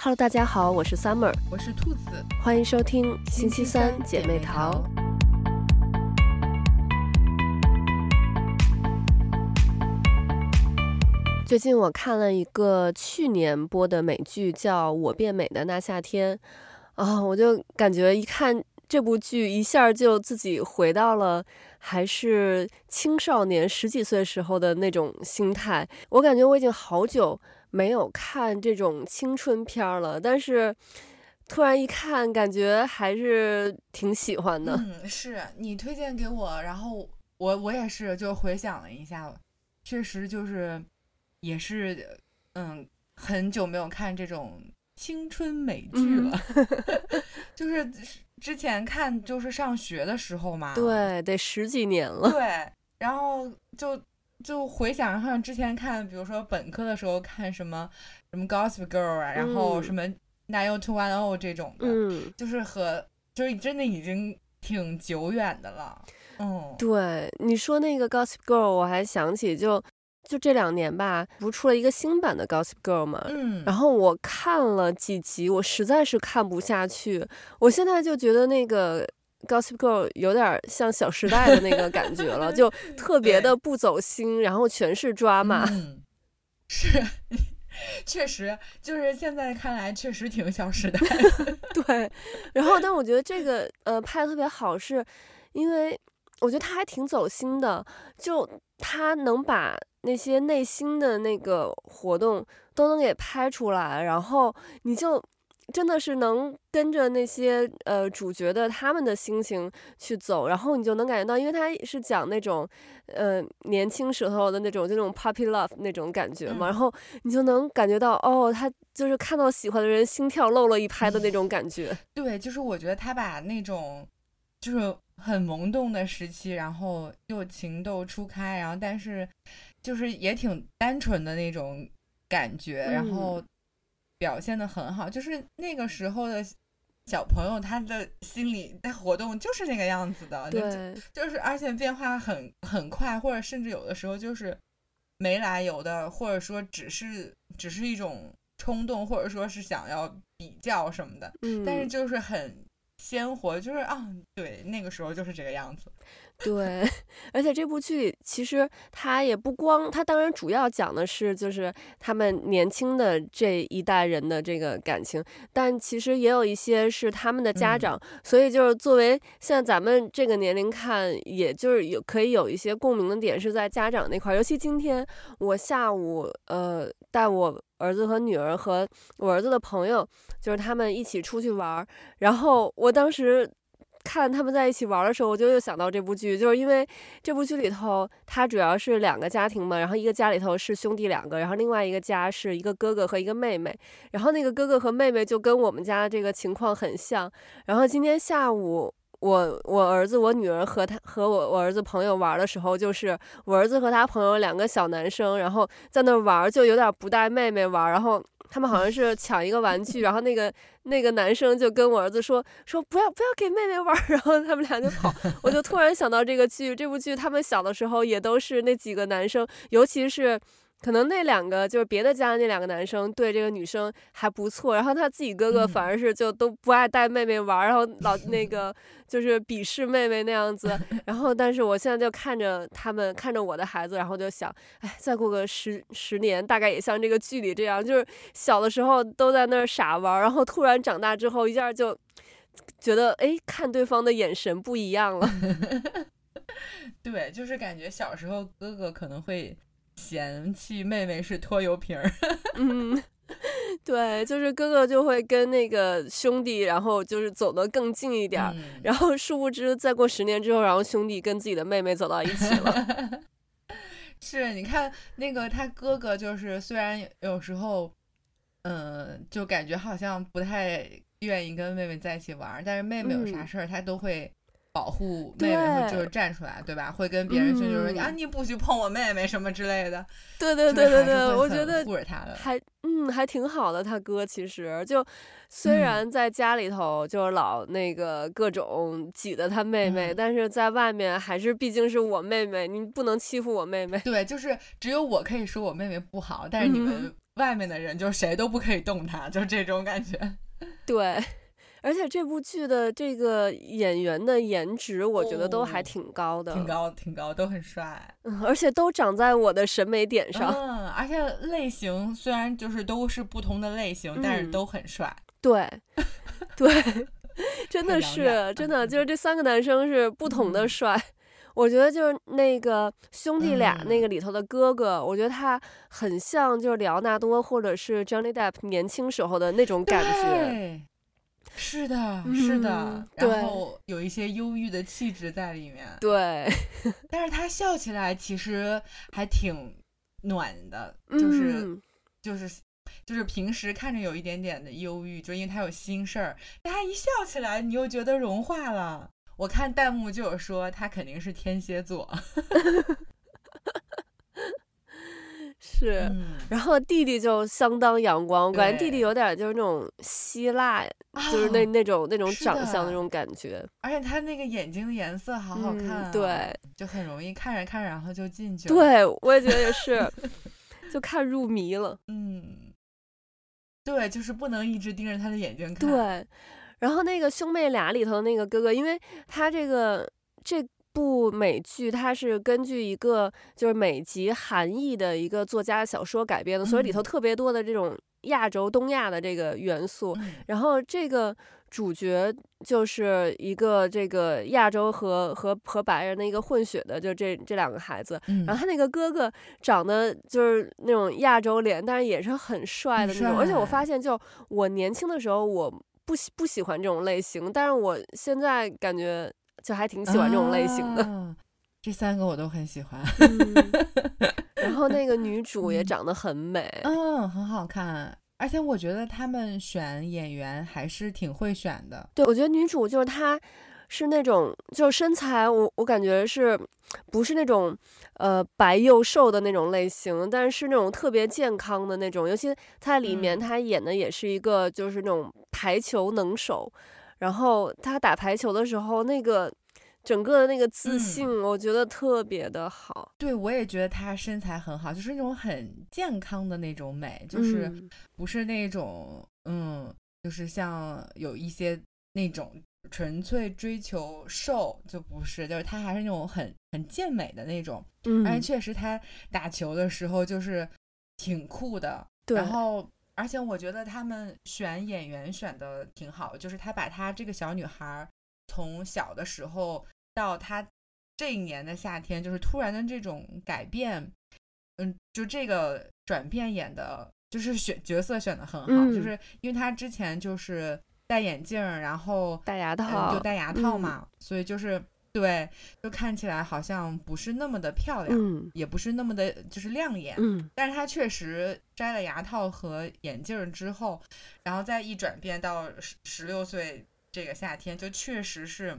Hello，大家好，我是 Summer，我是兔子，欢迎收听星期三姐妹淘。最近我看了一个去年播的美剧，叫《我变美的那夏天》，啊，我就感觉一看这部剧，一下就自己回到了还是青少年十几岁时候的那种心态。我感觉我已经好久。没有看这种青春片了，但是突然一看，感觉还是挺喜欢的。嗯，是你推荐给我，然后我我也是就回想了一下，确实就是也是嗯，很久没有看这种青春美剧了，嗯、就是之前看就是上学的时候嘛，对，得十几年了，对，然后就。就回想上之前看，比如说本科的时候看什么什么 Gossip Girl 啊，嗯、然后什么90210这种的，嗯，就是和就是真的已经挺久远的了。嗯，对，你说那个 Gossip Girl，我还想起就就这两年吧，不是出了一个新版的 Gossip Girl 嘛，嗯，然后我看了几集，我实在是看不下去，我现在就觉得那个。Gossip Girl 有点像《小时代》的那个感觉了，就特别的不走心，然后全是抓马。嗯，是，确实，就是现在看来确实挺《小时代》。对，然后但我觉得这个呃拍的特别好，是因为我觉得他还挺走心的，就他能把那些内心的那个活动都能给拍出来，然后你就。真的是能跟着那些呃主角的他们的心情去走，然后你就能感觉到，因为他是讲那种呃年轻时候的那种就那种 puppy love 那种感觉嘛，嗯、然后你就能感觉到哦，他就是看到喜欢的人心跳漏了一拍的那种感觉。对，就是我觉得他把那种就是很萌动的时期，然后又情窦初开，然后但是就是也挺单纯的那种感觉，然后。表现的很好，就是那个时候的小朋友，他的心理在活动就是那个样子的，对，就是而且变化很很快，或者甚至有的时候就是没来由的，或者说只是只是一种冲动，或者说是想要比较什么的，嗯，但是就是很鲜活，就是啊，对，那个时候就是这个样子。对，而且这部剧其实它也不光，它当然主要讲的是就是他们年轻的这一代人的这个感情，但其实也有一些是他们的家长，嗯、所以就是作为像咱们这个年龄看，也就是有可以有一些共鸣的点是在家长那块，尤其今天我下午呃带我儿子和女儿和我儿子的朋友，就是他们一起出去玩儿，然后我当时。看他们在一起玩的时候，我就又想到这部剧，就是因为这部剧里头，它主要是两个家庭嘛，然后一个家里头是兄弟两个，然后另外一个家是一个哥哥和一个妹妹，然后那个哥哥和妹妹就跟我们家这个情况很像。然后今天下午，我我儿子我女儿和他和我我儿子朋友玩的时候，就是我儿子和他朋友两个小男生，然后在那玩，就有点不带妹妹玩，然后。他们好像是抢一个玩具，然后那个那个男生就跟我儿子说说不要不要给妹妹玩，然后他们俩就跑。我就突然想到这个剧，这部剧他们小的时候也都是那几个男生，尤其是。可能那两个就是别的家的那两个男生对这个女生还不错，然后他自己哥哥反而是就都不爱带妹妹玩，然后老那个就是鄙视妹妹那样子。然后，但是我现在就看着他们，看着我的孩子，然后就想，哎，再过个十十年，大概也像这个剧里这样，就是小的时候都在那儿傻玩，然后突然长大之后，一下就觉得，哎，看对方的眼神不一样了。对，就是感觉小时候哥哥可能会。嫌弃妹妹是拖油瓶儿，嗯，对，就是哥哥就会跟那个兄弟，然后就是走得更近一点，嗯、然后殊不知再过十年之后，然后兄弟跟自己的妹妹走到一起了。是，你看那个他哥哥，就是虽然有时候，嗯、呃，就感觉好像不太愿意跟妹妹在一起玩，但是妹妹有啥事儿，他都会。保护妹妹会就是站出来，对，吧？会跟别人说就是、嗯、啊，你不许碰我妹妹什么之类的。对对对对对，我觉得护着他的还嗯还挺好的。他哥其实就虽然在家里头就是老那个各种挤的他妹妹，嗯、但是在外面还是毕竟是我妹妹，你不能欺负我妹妹。对，就是只有我可以说我妹妹不好，但是你们外面的人就谁都不可以动她，就这种感觉。对。而且这部剧的这个演员的颜值，我觉得都还挺高的，哦、挺高，挺高，都很帅，嗯，而且都长在我的审美点上，嗯，而且类型虽然就是都是不同的类型，嗯、但是都很帅，对，对，真的是，真的就是这三个男生是不同的帅，嗯、我觉得就是那个兄弟俩那个里头的哥哥，嗯、我觉得他很像就是里奥纳多或者是 Johnny Depp 年轻时候的那种感觉。是的，是的，嗯、然后有一些忧郁的气质在里面。对，但是他笑起来其实还挺暖的，就是、嗯、就是就是平时看着有一点点的忧郁，就因为他有心事儿，但他一笑起来，你又觉得融化了。我看弹幕就有说他肯定是天蝎座。是，嗯、然后弟弟就相当阳光，我感觉弟弟有点就是那种希腊，哦、就是那那种那种长相那种感觉，而且他那个眼睛的颜色好好看、啊嗯，对，就很容易看着看着然后就进去了。对，我也觉得也是，就看入迷了。嗯，对，就是不能一直盯着他的眼睛看。对，然后那个兄妹俩里头的那个哥哥，因为他这个这。部美剧它是根据一个就是美籍韩裔的一个作家的小说改编的，所以里头特别多的这种亚洲东亚的这个元素。然后这个主角就是一个这个亚洲和和和白人的一个混血的，就这这两个孩子。然后他那个哥哥长得就是那种亚洲脸，但是也是很帅的那种。而且我发现，就我年轻的时候我不喜不喜欢这种类型，但是我现在感觉。就还挺喜欢这种类型的，啊、这三个我都很喜欢。嗯、然后那个女 主也长得很美，嗯，嗯，很好看。而且我觉得他们选演员还是挺会选的。对，我觉得女主就是她，是那种就是身材我，我我感觉是不是那种呃白又瘦的那种类型，但是是那种特别健康的那种。尤其她里面她演的也是一个就是那种排球能手。然后她打排球的时候，那个整个的那个自信，我觉得特别的好。嗯、对，我也觉得她身材很好，就是那种很健康的那种美，就是不是那种嗯，嗯，就是像有一些那种纯粹追求瘦，就不是，就是她还是那种很很健美的那种。嗯，而且确实她打球的时候就是挺酷的。对，然后。而且我觉得他们选演员选的挺好，就是他把她这个小女孩从小的时候到他这一年的夏天，就是突然的这种改变，嗯，就这个转变演的，就是选角色选的很好，嗯、就是因为他之前就是戴眼镜，然后戴牙套，嗯、就戴牙套嘛，嗯、所以就是。对，就看起来好像不是那么的漂亮，嗯、也不是那么的，就是亮眼。嗯，但是他确实摘了牙套和眼镜之后，然后再一转变到十十六岁这个夏天，就确实是，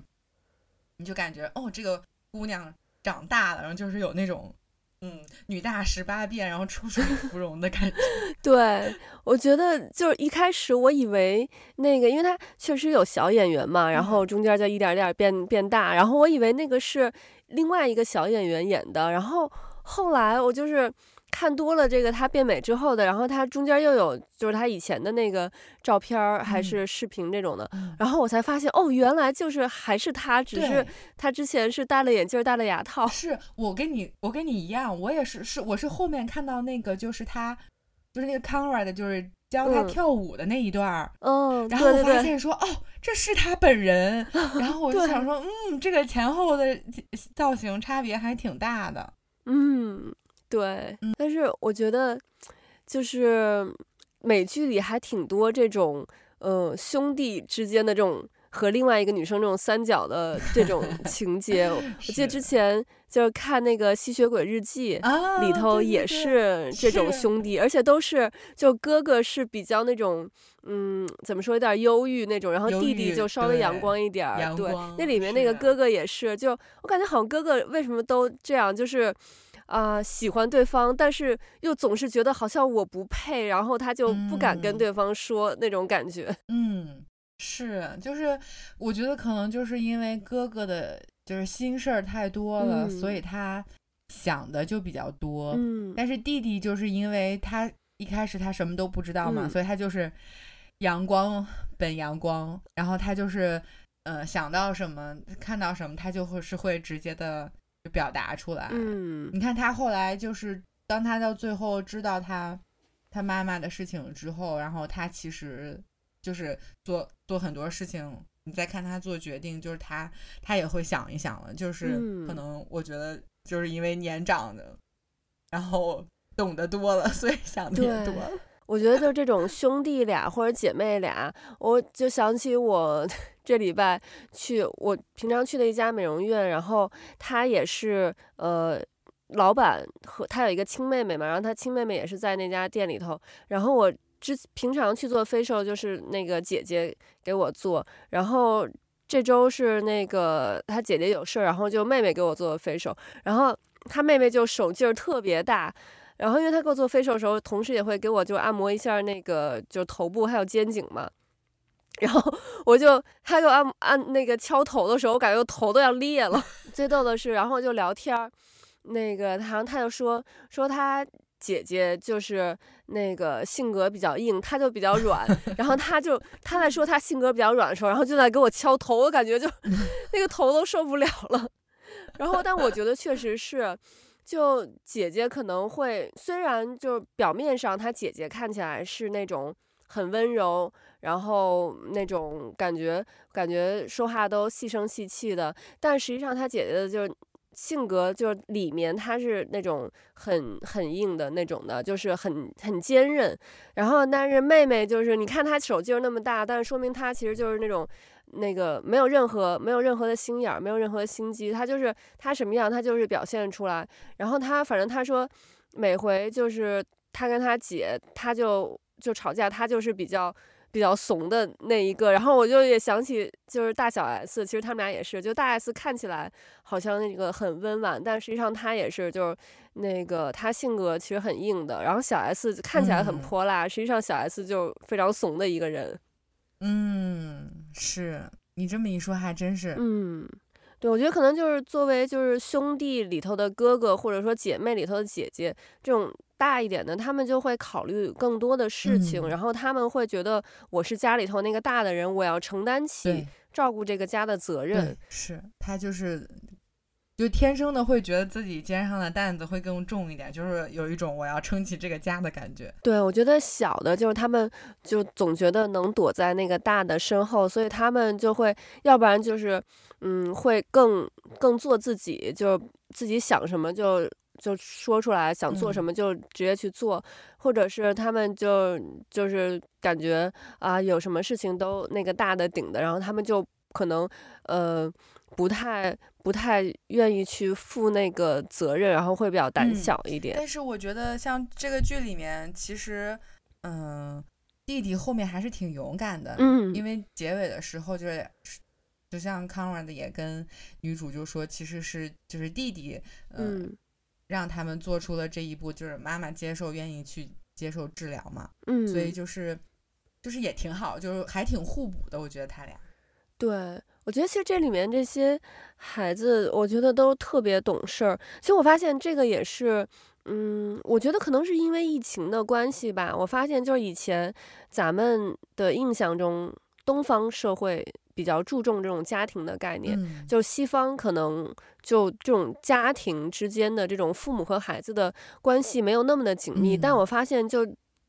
你就感觉哦，这个姑娘长大了，然后就是有那种。嗯，女大十八变，然后出水芙蓉的感觉。对，我觉得就是一开始我以为那个，因为她确实有小演员嘛，然后中间就一点点变变大，然后我以为那个是另外一个小演员演的，然后后来我就是。看多了这个他变美之后的，然后他中间又有就是他以前的那个照片还是视频这种的，嗯、然后我才发现哦，原来就是还是他，只是他之前是戴了眼镜戴了牙套。是我跟你我跟你一样，我也是是我是后面看到那个就是他就是那个 Conrad 就是教他跳舞的那一段，嗯，然后我发现说哦，这是他本人，然后我就想说嗯，这个前后的造型差别还挺大的，嗯。对，但是我觉得，就是美剧里还挺多这种，呃，兄弟之间的这种和另外一个女生这种三角的 这种情节。我记得之前就是看那个《吸血鬼日记》里头也是这种兄弟，而且都是就哥哥是比较那种，嗯，怎么说有点忧郁那种，然后弟弟就稍微阳光一点儿。对，那里面那个哥哥也是，就我感觉好像哥哥为什么都这样，就是。啊、呃，喜欢对方，但是又总是觉得好像我不配，然后他就不敢跟对方说那种感觉。嗯，是，就是我觉得可能就是因为哥哥的，就是心事儿太多了，嗯、所以他想的就比较多。嗯，但是弟弟就是因为他一开始他什么都不知道嘛，嗯、所以他就是阳光本阳光，然后他就是呃想到什么看到什么，他就会是会直接的表达出来。嗯，你看他后来就是当他到最后知道他他妈妈的事情之后，然后他其实就是做做很多事情。你再看他做决定，就是他他也会想一想了，就是可能我觉得就是因为年长的，嗯、然后懂得多了，所以想的也多了。我觉得就这种兄弟俩或者姐妹俩，我就想起我这礼拜去我平常去的一家美容院，然后他也是呃老板和他有一个亲妹妹嘛，然后他亲妹妹也是在那家店里头，然后我。之平常去做 facial 就是那个姐姐给我做，然后这周是那个她姐姐有事儿，然后就妹妹给我做 facial，然后她妹妹就手劲儿特别大，然后因为她给我做 facial 的时候，同时也会给我就按摩一下那个就头部还有肩颈嘛，然后我就他给我按按那个敲头的时候，我感觉我头都要裂了。最逗的是，然后就聊天儿，那个好像他就说说他。姐姐就是那个性格比较硬，他就比较软。然后他就他在说他性格比较软的时候，然后就在给我敲头，我感觉就 那个头都受不了了。然后，但我觉得确实是，就姐姐可能会，虽然就表面上她姐姐看起来是那种很温柔，然后那种感觉感觉说话都细声细气的，但实际上她姐姐的就是。性格就是里面他是那种很很硬的那种的，就是很很坚韧。然后但是妹妹就是你看她手劲儿那么大，但是说明她其实就是那种那个没有任何没有任何的心眼儿，没有任何的心机。她就是她什么样，她就是表现出来。然后她反正她说每回就是她跟她姐，她就就吵架，他就是比较。比较怂的那一个，然后我就也想起，就是大小 S，其实他们俩也是，就大 S 看起来好像那个很温婉，但实际上他也是，就是那个他性格其实很硬的，然后小 S 看起来很泼辣，嗯、实际上小 S 就非常怂的一个人。嗯，是你这么一说，还真是。嗯，对，我觉得可能就是作为就是兄弟里头的哥哥，或者说姐妹里头的姐姐这种。大一点的，他们就会考虑更多的事情，嗯、然后他们会觉得我是家里头那个大的人，我要承担起照顾这个家的责任。是他就是，就天生的会觉得自己肩上的担子会更重一点，就是有一种我要撑起这个家的感觉。对，我觉得小的就是他们就总觉得能躲在那个大的身后，所以他们就会，要不然就是嗯，会更更做自己，就自己想什么就。就说出来想做什么就直接去做，嗯、或者是他们就就是感觉啊有什么事情都那个大的顶的，然后他们就可能呃不太不太愿意去负那个责任，然后会比较胆小一点。嗯、但是我觉得像这个剧里面，其实嗯、呃、弟弟后面还是挺勇敢的，嗯，因为结尾的时候就是就像 Conrad 也跟女主就说，其实是就是弟弟、呃、嗯。让他们做出了这一步，就是妈妈接受，愿意去接受治疗嘛。嗯，所以就是，就是也挺好，就是还挺互补的。我觉得他俩。对，我觉得其实这里面这些孩子，我觉得都特别懂事儿。其实我发现这个也是，嗯，我觉得可能是因为疫情的关系吧。我发现就是以前咱们的印象中，东方社会。比较注重这种家庭的概念，嗯、就西方可能就这种家庭之间的这种父母和孩子的关系没有那么的紧密。嗯、但我发现，就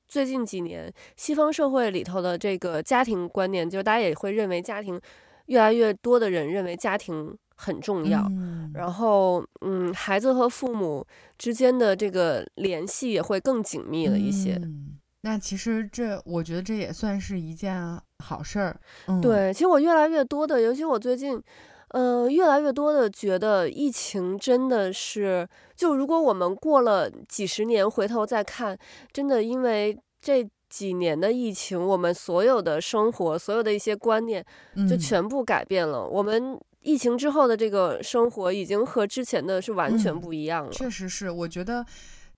最近几年，西方社会里头的这个家庭观念，就大家也会认为家庭越来越多的人认为家庭很重要。嗯、然后，嗯，孩子和父母之间的这个联系也会更紧密了一些。嗯那其实这，我觉得这也算是一件好事儿。嗯、对，其实我越来越多的，尤其我最近，呃，越来越多的觉得疫情真的是，就如果我们过了几十年回头再看，真的因为这几年的疫情，我们所有的生活，所有的一些观念就全部改变了。嗯、我们疫情之后的这个生活，已经和之前的是完全不一样了。嗯、确实是，我觉得。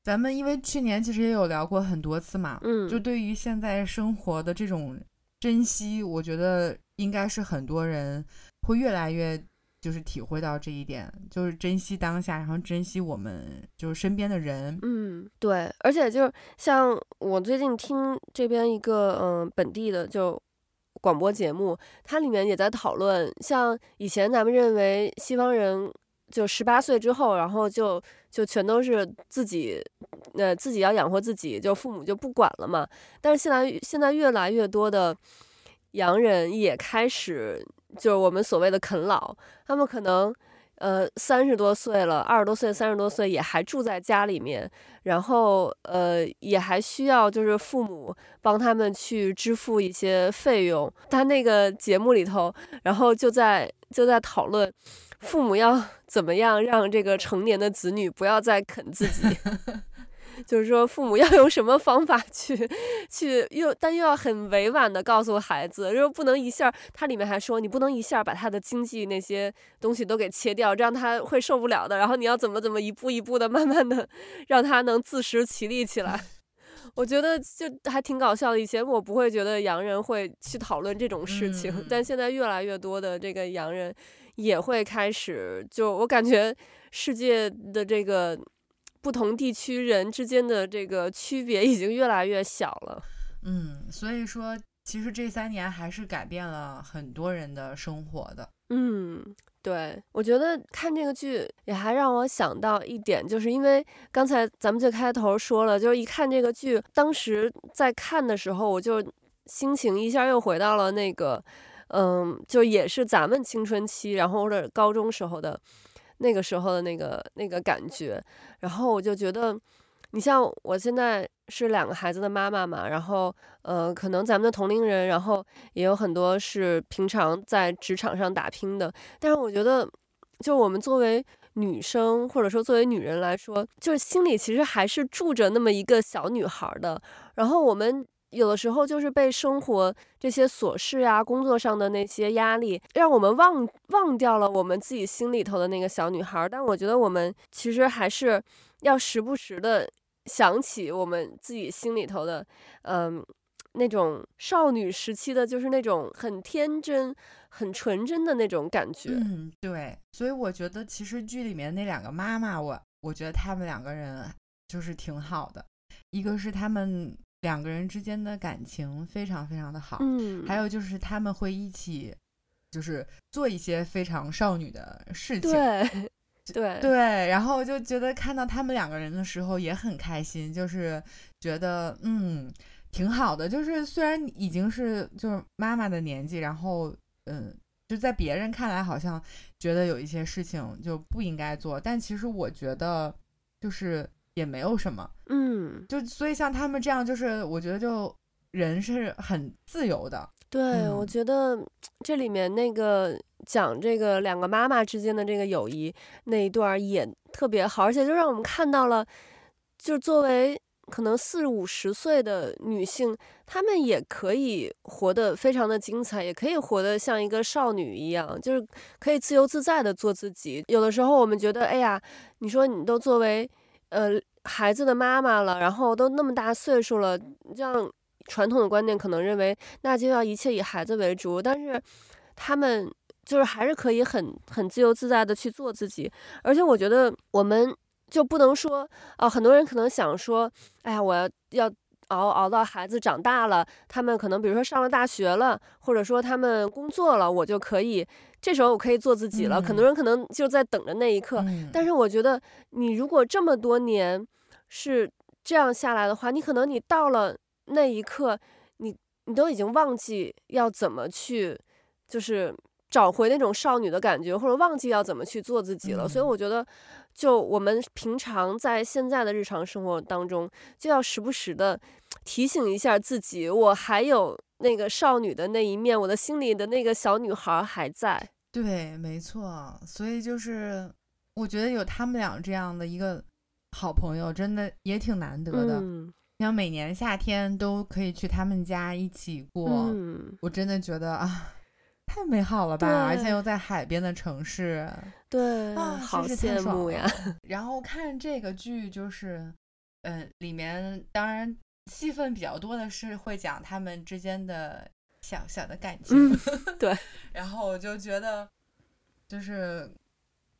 咱们因为去年其实也有聊过很多次嘛，嗯，就对于现在生活的这种珍惜，我觉得应该是很多人会越来越就是体会到这一点，就是珍惜当下，然后珍惜我们就是身边的人。嗯，对，而且就是像我最近听这边一个嗯本地的就广播节目，它里面也在讨论，像以前咱们认为西方人就十八岁之后，然后就就全都是自己，呃，自己要养活自己，就父母就不管了嘛。但是现在现在越来越多的洋人也开始。就是我们所谓的啃老，他们可能，呃，三十多岁了，二十多岁、三十多岁也还住在家里面，然后，呃，也还需要就是父母帮他们去支付一些费用。他那个节目里头，然后就在就在讨论，父母要怎么样让这个成年的子女不要再啃自己。就是说，父母要用什么方法去，去又但又要很委婉的告诉孩子，又不能一下。他里面还说，你不能一下把他的经济那些东西都给切掉，这样他会受不了的。然后你要怎么怎么一步一步的，慢慢的让他能自食其力起来。我觉得就还挺搞笑的。以前我不会觉得洋人会去讨论这种事情，嗯，但现在越来越多的这个洋人也会开始。就我感觉世界的这个。不同地区人之间的这个区别已经越来越小了。嗯，所以说，其实这三年还是改变了很多人的生活的。嗯，对，我觉得看这个剧也还让我想到一点，就是因为刚才咱们最开头说了，就是一看这个剧，当时在看的时候，我就心情一下又回到了那个，嗯，就也是咱们青春期，然后或者高中时候的。那个时候的那个那个感觉，然后我就觉得，你像我现在是两个孩子的妈妈嘛，然后呃，可能咱们的同龄人，然后也有很多是平常在职场上打拼的，但是我觉得，就我们作为女生或者说作为女人来说，就是心里其实还是住着那么一个小女孩的，然后我们。有的时候就是被生活这些琐事啊，工作上的那些压力，让我们忘忘掉了我们自己心里头的那个小女孩。但我觉得我们其实还是要时不时的想起我们自己心里头的，嗯，那种少女时期的，就是那种很天真、很纯真的那种感觉。嗯，对。所以我觉得其实剧里面那两个妈妈，我我觉得他们两个人就是挺好的，一个是他们。两个人之间的感情非常非常的好，嗯，还有就是他们会一起，就是做一些非常少女的事情，对，对，对，然后就觉得看到他们两个人的时候也很开心，就是觉得嗯挺好的，就是虽然已经是就是妈妈的年纪，然后嗯就在别人看来好像觉得有一些事情就不应该做，但其实我觉得就是。也没有什么，嗯，就所以像他们这样，就是我觉得就人是很自由的。对，嗯，我觉得这里面那个讲这个两个妈妈之间的这个友谊那一段也特别好，而且就让我们看到了，就是作为可能四五十岁的女性，她们也可以活得非常的精彩，也可以活得像一个少女一样，就是可以自由自在的做自己。有的时候我们觉得，哎呀，你说你都作为。呃，孩子的妈妈了，然后都那么大岁数了，这样传统的观念可能认为那就要一切以孩子为主，但是他们就是还是可以很很自由自在的去做自己，而且我觉得我们就不能说啊、很多人可能想说，哎呀，我要要熬熬到孩子长大了，他们可能比如说上了大学了，或者说他们工作了，我就可以。这时候我可以做自己了，嗯、很多人可能就在等着那一刻。嗯、但是我觉得，你如果这么多年是这样下来的话，你可能你到了那一刻，你你都已经忘记要怎么去，就是找回那种少女的感觉，或者忘记要怎么去做自己了。嗯、所以我觉得，就我们平常在现在的日常生活当中，就要时不时的提醒一下自己，我还有。那个少女的那一面，我的心里的那个小女孩还在。对，没错。所以就是，我觉得有他们俩这样的一个好朋友，真的也挺难得的。嗯，像每年夏天都可以去他们家一起过，嗯，我真的觉得啊，太美好了吧！而且又在海边的城市，对，啊，好羡慕呀。然后看这个剧，就是，嗯、呃，里面当然。戏份比较多的是会讲他们之间的小小的感情，嗯、对。然后我就觉得，就是，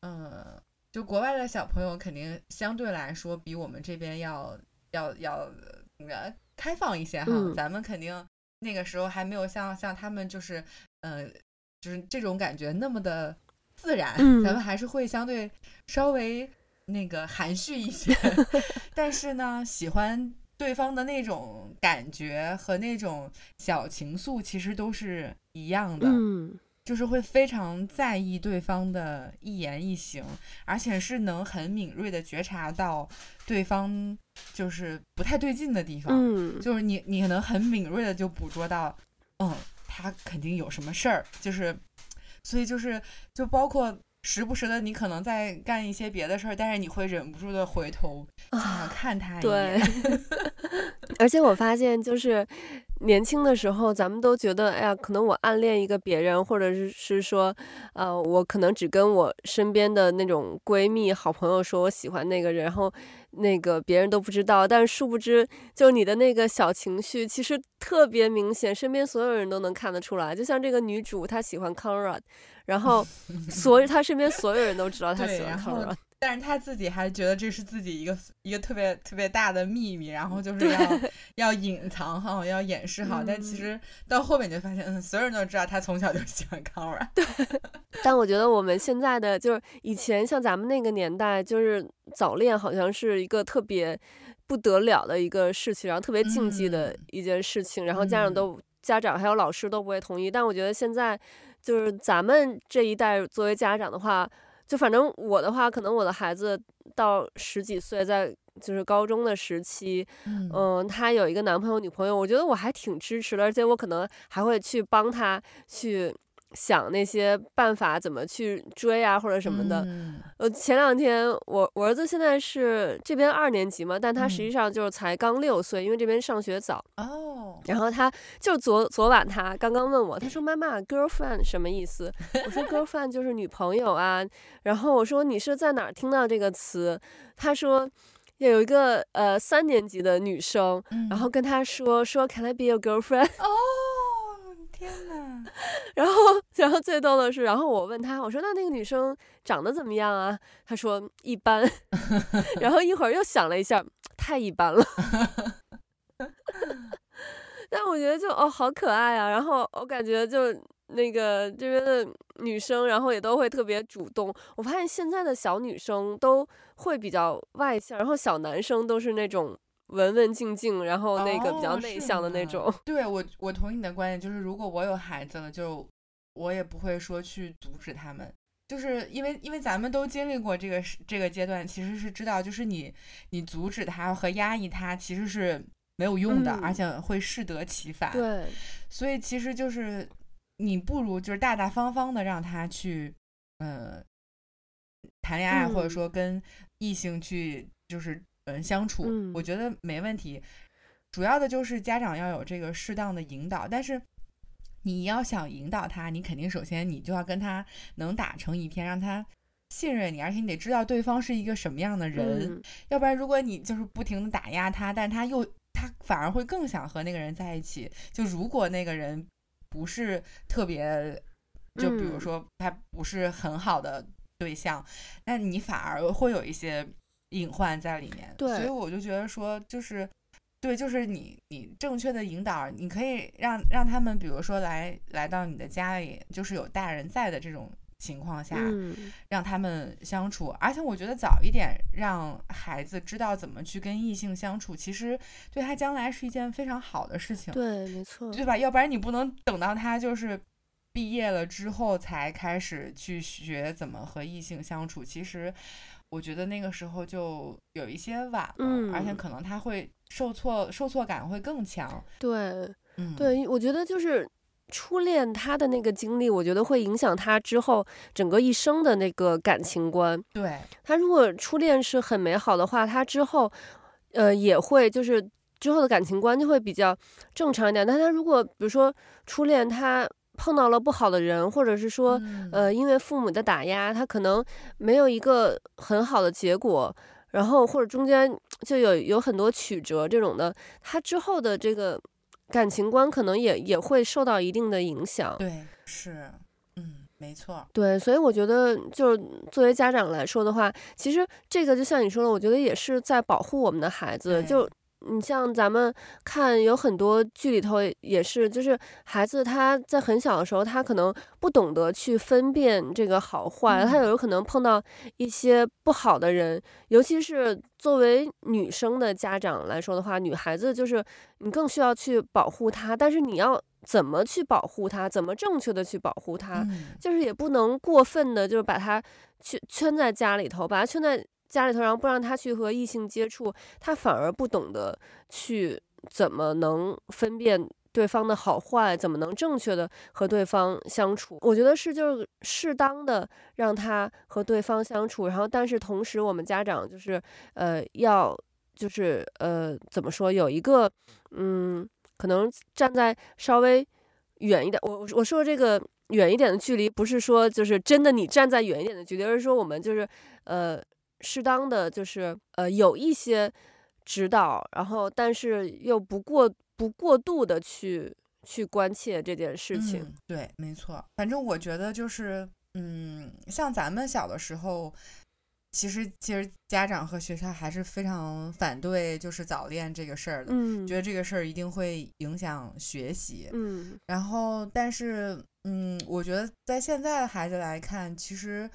嗯、呃，就国外的小朋友肯定相对来说比我们这边要要要呃开放一些哈，嗯、咱们肯定那个时候还没有像像他们就是，呃，就是这种感觉那么的自然，嗯、咱们还是会相对稍微那个含蓄一些，但是呢，喜欢对方的那种感觉和那种小情愫，其实都是一样的。嗯。就是会非常在意对方的一言一行，而且是能很敏锐地觉察到对方就是不太对劲的地方。嗯，就是你你可能很敏锐的就捕捉到，嗯，他肯定有什么事儿。就是，所以就是就包括时不时的你可能在干一些别的事儿，但是你会忍不住的回头想要看他一眼。啊、对，而且我发现就是。年轻的时候，咱们都觉得，哎呀，可能我暗恋一个别人，或者是是说，呃，我可能只跟我身边的那种闺蜜、好朋友说我喜欢那个人，然后那个别人都不知道。但殊不知，就你的那个小情绪，其实特别明显，身边所有人都能看得出来。就像这个女主，她喜欢 Conrad，然后所有她身边所有人都知道她喜欢 Conrad。但是他自己还觉得这是自己一个一个特别特别大的秘密，然后就是要 要隐藏好，要掩饰好。嗯、但其实到后面就发现，嗯，所有人都知道他从小就喜欢 Conrad。对。但我觉得我们现在的就是以前像咱们那个年代，就是早恋好像是一个特别不得了的一个事情，然后特别禁忌的一件事情，嗯、然后家长都、嗯、家长还有老师都不会同意。但我觉得现在就是咱们这一代作为家长的话。就反正我的话，可能我的孩子到十几岁，在就是高中的时期，嗯、呃，他有一个男朋友女朋友，我觉得我还挺支持的，而且我可能还会去帮他去。想那些办法怎么去追啊，或者什么的。呃、嗯，前两天我我儿子现在是这边二年级嘛，但他实际上就是才刚六岁，嗯、因为这边上学早。哦。然后他就昨昨晚他刚刚问我，他说妈妈，girlfriend 什么意思？我说 girlfriend 就是女朋友啊。然后我说你是在哪儿听到这个词？他说有一个呃三年级的女生，嗯、然后跟他说说 Can I be your girlfriend？哦。然后，然后最逗的是，然后我问他，我说那那个女生长得怎么样啊？他说一般。然后一会儿又想了一下，太一般了。但我觉得就哦，好可爱啊。然后我感觉就那个这边的女生，然后也都会特别主动。我发现现在的小女生都会比较外向，然后小男生都是那种。文文静静，然后那个比较内向的那种。哦、对我，我同意你的观点，就是如果我有孩子了，就我也不会说去阻止他们，就是因为因为咱们都经历过这个这个阶段，其实是知道，就是你你阻止他和压抑他其实是没有用的，嗯、而且会适得其反。对，所以其实就是你不如就是大大方方的让他去，呃，谈恋爱，嗯、或者说跟异性去就是。嗯，相处，嗯，我觉得没问题。主要的就是家长要有这个适当的引导，但是你要想引导他，你肯定首先你就要跟他能打成一片，让他信任你，而且你得知道对方是一个什么样的人。嗯，要不然如果你就是不停的打压他，但他又他反而会更想和那个人在一起。就如果那个人不是特别，就比如说他不是很好的对象，那你反而会有一些。隐患在里面，对，所以我就觉得说，就是，对，就是你你正确的引导，你可以让让他们，比如说来来到你的家里，就是有大人在的这种情况下，嗯，让他们相处。而且我觉得早一点让孩子知道怎么去跟异性相处，其实对他将来是一件非常好的事情。对，没错，对吧？要不然你不能等到他就是毕业了之后才开始去学怎么和异性相处，其实。我觉得那个时候就有一些晚了，嗯，而且可能他会受挫，受挫感会更强。对，嗯，对，我觉得就是初恋他的那个经历，我觉得会影响他之后整个一生的那个感情观。对，他如果初恋是很美好的话，他之后，呃，也会就是之后的感情观就会比较正常一点。但他如果比如说初恋他。碰到了不好的人，或者是说，呃，因为父母的打压，他可能没有一个很好的结果，然后或者中间就有有很多曲折这种的，他之后的这个感情观可能也也会受到一定的影响。对，是，嗯，没错。对，所以我觉得，就是作为家长来说的话，其实这个就像你说的，我觉得也是在保护我们的孩子。就你像咱们看，有很多剧里头也是，就是孩子他在很小的时候，他可能不懂得去分辨这个好坏，他有可能碰到一些不好的人，尤其是作为女生的家长来说的话，女孩子就是你更需要去保护她，但是你要怎么去保护她，怎么正确的去保护她，就是也不能过分的，就是把她圈圈在家里头，把她圈在。家里头，然后不让他去和异性接触，他反而不懂得去怎么能分辨对方的好坏，怎么能正确的和对方相处。我觉得是就是适当的让他和对方相处，然后但是同时我们家长就是呃要就是呃怎么说有一个嗯可能站在稍微远一点，我我说这个远一点的距离，不是说就是真的你站在远一点的距离，而是说我们就是呃。适当的就是呃有一些指导，然后但是又不过不过度的去去关切这件事情。嗯，对，没错。反正我觉得就是嗯，像咱们小的时候，其实其实家长和学校还是非常反对就是早恋这个事儿的，嗯，觉得这个事儿一定会影响学习，嗯。然后但是嗯，我觉得在现在的孩子来看，其实。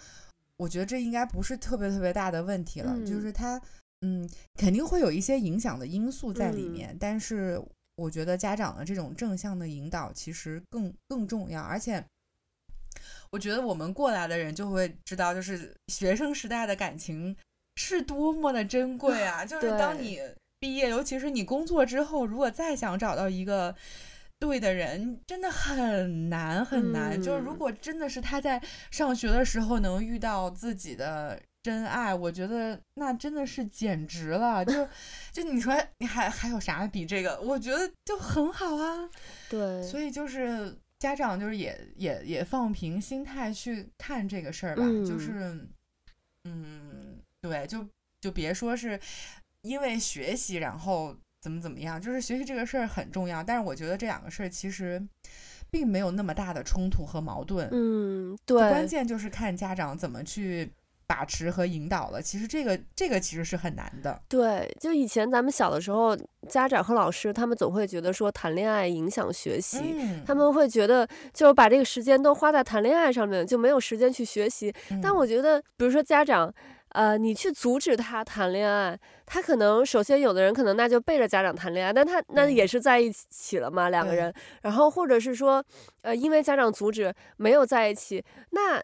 我觉得这应该不是特别特别大的问题了，嗯、就是他，嗯，肯定会有一些影响的因素在里面，嗯、但是我觉得家长的这种正向的引导其实更更重要，而且，我觉得我们过来的人就会知道，就是学生时代的感情是多么的珍贵啊！就是当你毕业，尤其是你工作之后，如果再想找到一个。对的人真的很难很难，嗯，就是如果真的是他在上学的时候能遇到自己的真爱，我觉得那真的是简直了。就 就你说你还还有啥比这个？我觉得就很好啊。对，所以就是家长就是也也也放平心态去看这个事儿吧，嗯，就是嗯，对，就就别说是因为学习然后。怎么怎么样？就是学习这个事儿很重要，但是我觉得这两个事儿其实并没有那么大的冲突和矛盾。嗯，对，关键就是看家长怎么去把持和引导了。其实这个这个其实是很难的。对，就以前咱们小的时候，家长和老师他们总会觉得说谈恋爱影响学习，嗯，他们会觉得就是把这个时间都花在谈恋爱上面，就没有时间去学习。嗯，但我觉得，比如说家长。呃，你去阻止他谈恋爱，他可能首先有的人可能那就背着家长谈恋爱，但他那也是在一起了嘛，两个人。然后或者是说，呃，因为家长阻止没有在一起，那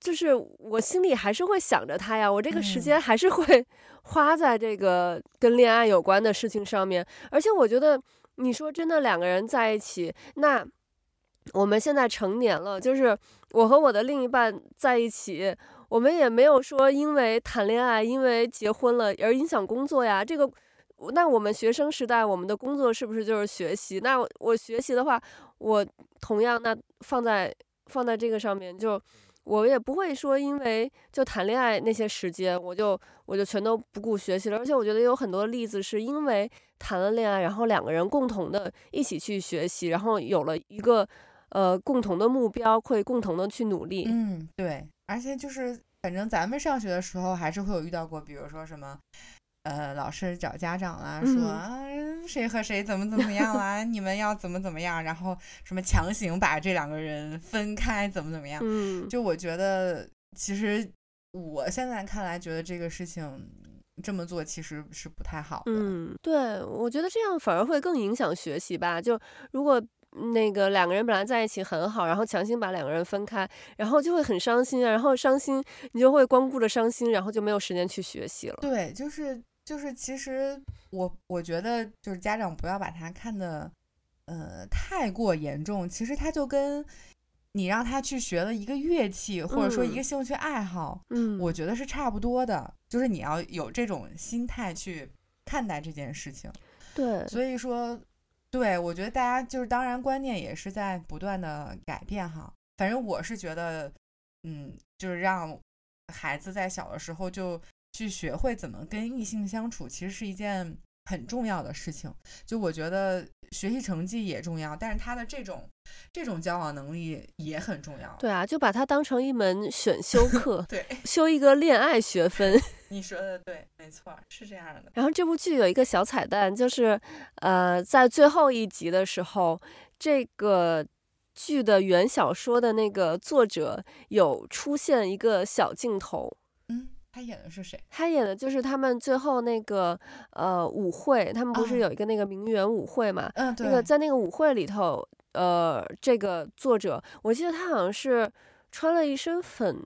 就是我心里还是会想着他呀，我这个时间还是会花在这个跟恋爱有关的事情上面。而且我觉得，你说真的两个人在一起，那我们现在成年了，就是我和我的另一半在一起。我们也没有说因为谈恋爱、因为结婚了而影响工作呀。这个，那我们学生时代，我们的工作是不是就是学习？那我学习的话，我同样那放在放在这个上面，就我也不会说因为就谈恋爱那些时间，我就我就全都不顾学习了。而且我觉得有很多例子是因为谈了恋爱，然后两个人共同的一起去学习，然后有了一个呃共同的目标，会共同的去努力。嗯，对。而且就是，反正咱们上学的时候还是会有遇到过，比如说什么，呃，老师找家长啦，说啊，谁和谁怎么怎么样啦，你们要怎么怎么样，然后什么强行把这两个人分开，怎么怎么样。嗯，就我觉得，其实我现在看来，觉得这个事情这么做其实是不太好的。嗯，对，我觉得这样反而会更影响学习吧。就如果。那个两个人本来在一起很好，然后强行把两个人分开，然后就会很伤心啊，然后伤心你就会光顾着伤心，然后就没有时间去学习了。对，就是就是，其实我我觉得就是家长不要把他看的呃太过严重，其实他就跟你让他去学了一个乐器，或者说一个兴趣爱好，嗯，我觉得是差不多的，就是你要有这种心态去看待这件事情。对，所以说。对，我觉得大家就是，当然观念也是在不断的改变哈。反正我是觉得，嗯，就是让孩子在小的时候就去学会怎么跟异性相处，其实是一件很重要的事情。就我觉得学习成绩也重要，但是他的这种这种交往能力也很重要。对啊，就把它当成一门选修 课，对，修一个恋爱学分。你说的对，没错，是这样的。然后这部剧有一个小彩蛋，就是呃，在最后一集的时候，这个剧的原小说的那个作者有出现一个小镜头。嗯。他演的是谁？他演的就是他们最后那个呃舞会，他们不是有一个那个名媛舞会嘛？嗯，对。那个在那个舞会里头，呃，这个作者，我记得他好像是穿了一身粉，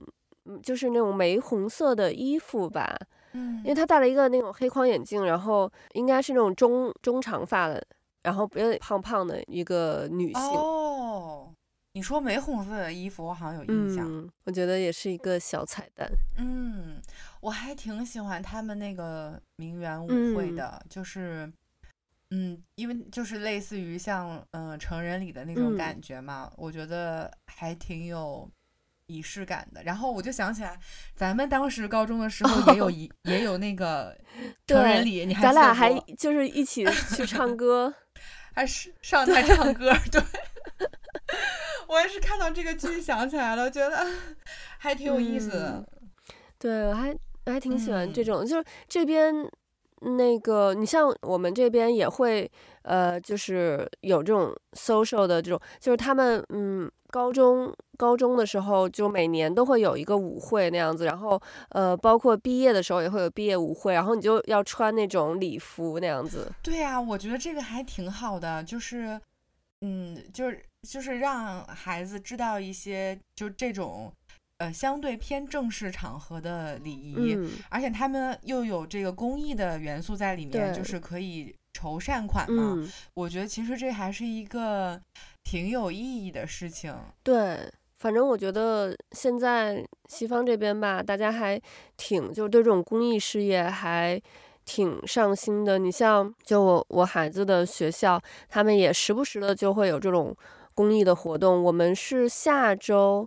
就是那种玫红色的衣服吧。嗯。因为他戴了一个那种黑框眼镜，然后应该是那种中中长发的，然后有点胖胖的一个女性。哦。你说玫红色的衣服，我好像有印象。嗯，我觉得也是一个小彩蛋。嗯，我还挺喜欢他们那个名媛舞会的，嗯、就是，嗯，因为就是类似于像嗯、呃、成人礼的那种感觉嘛，嗯、我觉得还挺有仪式感的。然后我就想起来，咱们当时高中的时候也有一、哦、也有那个成人礼，你还咱俩还 就是一起去唱歌，还是上台唱歌，对。我也是看到这个剧想起来了，觉得还挺有意思的。嗯、对，我还我还挺喜欢这种，嗯、就是这边那个，你像我们这边也会，呃，就是有这种 social 的这种，就是他们嗯，高中高中的时候就每年都会有一个舞会那样子，然后呃，包括毕业的时候也会有毕业舞会，然后你就要穿那种礼服那样子。对呀、我觉得这个还挺好的，就是嗯，就是。就是让孩子知道一些，就这种，呃，相对偏正式场合的礼仪，嗯、而且他们又有这个公益的元素在里面，就是可以筹善款嘛。嗯、我觉得其实这还是一个挺有意义的事情。对，反正我觉得现在西方这边吧，大家还挺就是对这种公益事业还。挺上心的，你像就我我孩子的学校，他们也时不时的就会有这种公益的活动。我们是下周，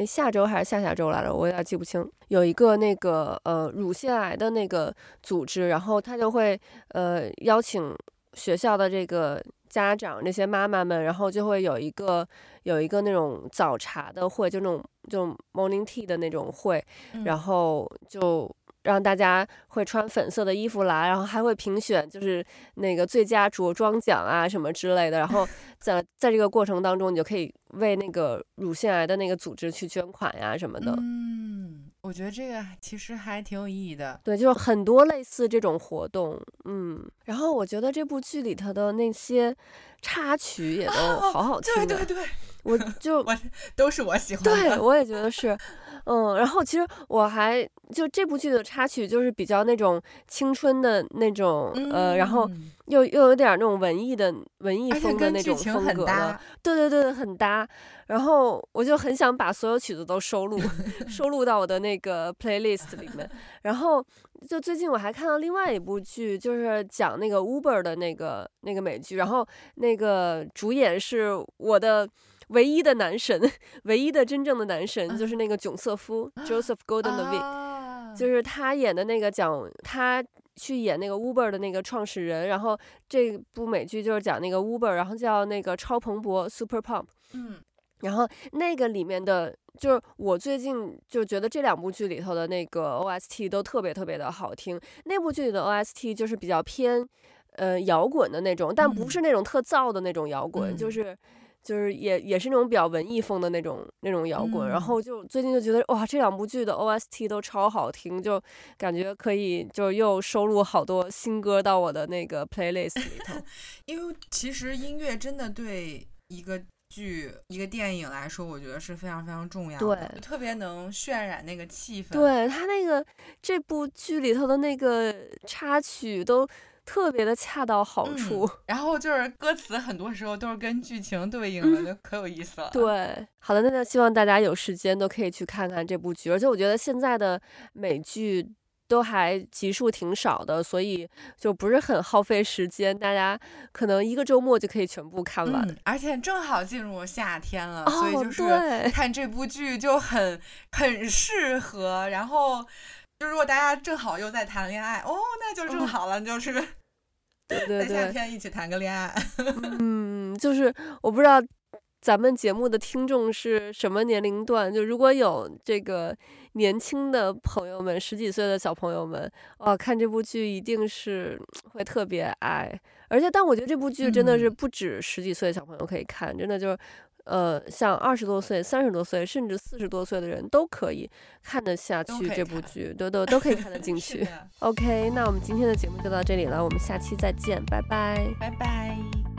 诶，下周还是下下周来着？我有点记不清。有一个那个呃乳腺癌的那个组织，然后他就会呃邀请学校的这个家长那些妈妈们，然后就会有一个有一个那种早茶的会，就那种就 morning tea 的那种会，然后就。让大家会穿粉色的衣服来，然后还会评选，就是那个最佳着装奖啊什么之类的。然后 在在这个过程当中，你就可以为那个乳腺癌的那个组织去捐款呀什么的。嗯，我觉得这个其实还挺有意义的。对，就是很多类似这种活动。嗯，然后我觉得这部剧里头的那些插曲也都好好听。对对对，我就 我都是我喜欢的。对，我也觉得是。嗯，然后其实我还就这部剧的插曲就是比较那种青春的那种，嗯、呃，然后又又有点那种文艺的文艺风的那种风格的，对对对，很搭。然后我就很想把所有曲子都收录 收录到我的那个 playlist 里面。然后就最近我还看到另外一部剧，就是讲那个 Uber 的那个那个美剧，然后那个主演是我的。唯一的男神，唯一的真正的男神就是那个囧瑟夫、uh, Joseph Gordon-Levitt，、uh, 就是他演的那个讲他去演那个 Uber 的那个创始人，然后这部美剧就是讲那个 Uber，然后叫那个超蓬勃 Super Pump，嗯，然后那个里面的就是我最近就觉得这两部剧里头的那个 OST 都特别特别的好听，那部剧里的 OST 就是比较偏呃摇滚的那种，但不是那种特燥的那种摇滚，嗯、就是。就是也也是那种比较文艺风的那种那种摇滚，嗯、然后就最近就觉得哇，这两部剧的 OST 都超好听，就感觉可以就又收录好多新歌到我的那个 playlist 里头。因为其实音乐真的对一个剧一个电影来说，我觉得是非常非常重要的，对，特别能渲染那个气氛。对，他那个这部剧里头的那个插曲都。特别的恰到好处，嗯，然后就是歌词很多时候都是跟剧情对应的，嗯、就可有意思了。对，好的，那就希望大家有时间都可以去看看这部剧，而且我觉得现在的美剧都还集数挺少的，所以就不是很耗费时间，大家可能一个周末就可以全部看完。嗯、而且正好进入夏天了，哦、所以就是看这部剧就很很适合。然后就如果大家正好又在谈恋爱，哦，那就正好了，哦、就是。对对对，在夏天一起谈个恋爱。嗯，就是我不知道咱们节目的听众是什么年龄段？就如果有这个年轻的朋友们，十几岁的小朋友们，哦，看这部剧一定是会特别爱。而且，但我觉得这部剧真的是不止十几岁的小朋友可以看，嗯、真的就是，呃，像二十多岁、三十多岁，甚至四十多岁的人都可以看得下去这部剧，都都都可以看得 进去。OK，那我们今天的节目就到这里了，我们下期再见，拜拜，拜拜。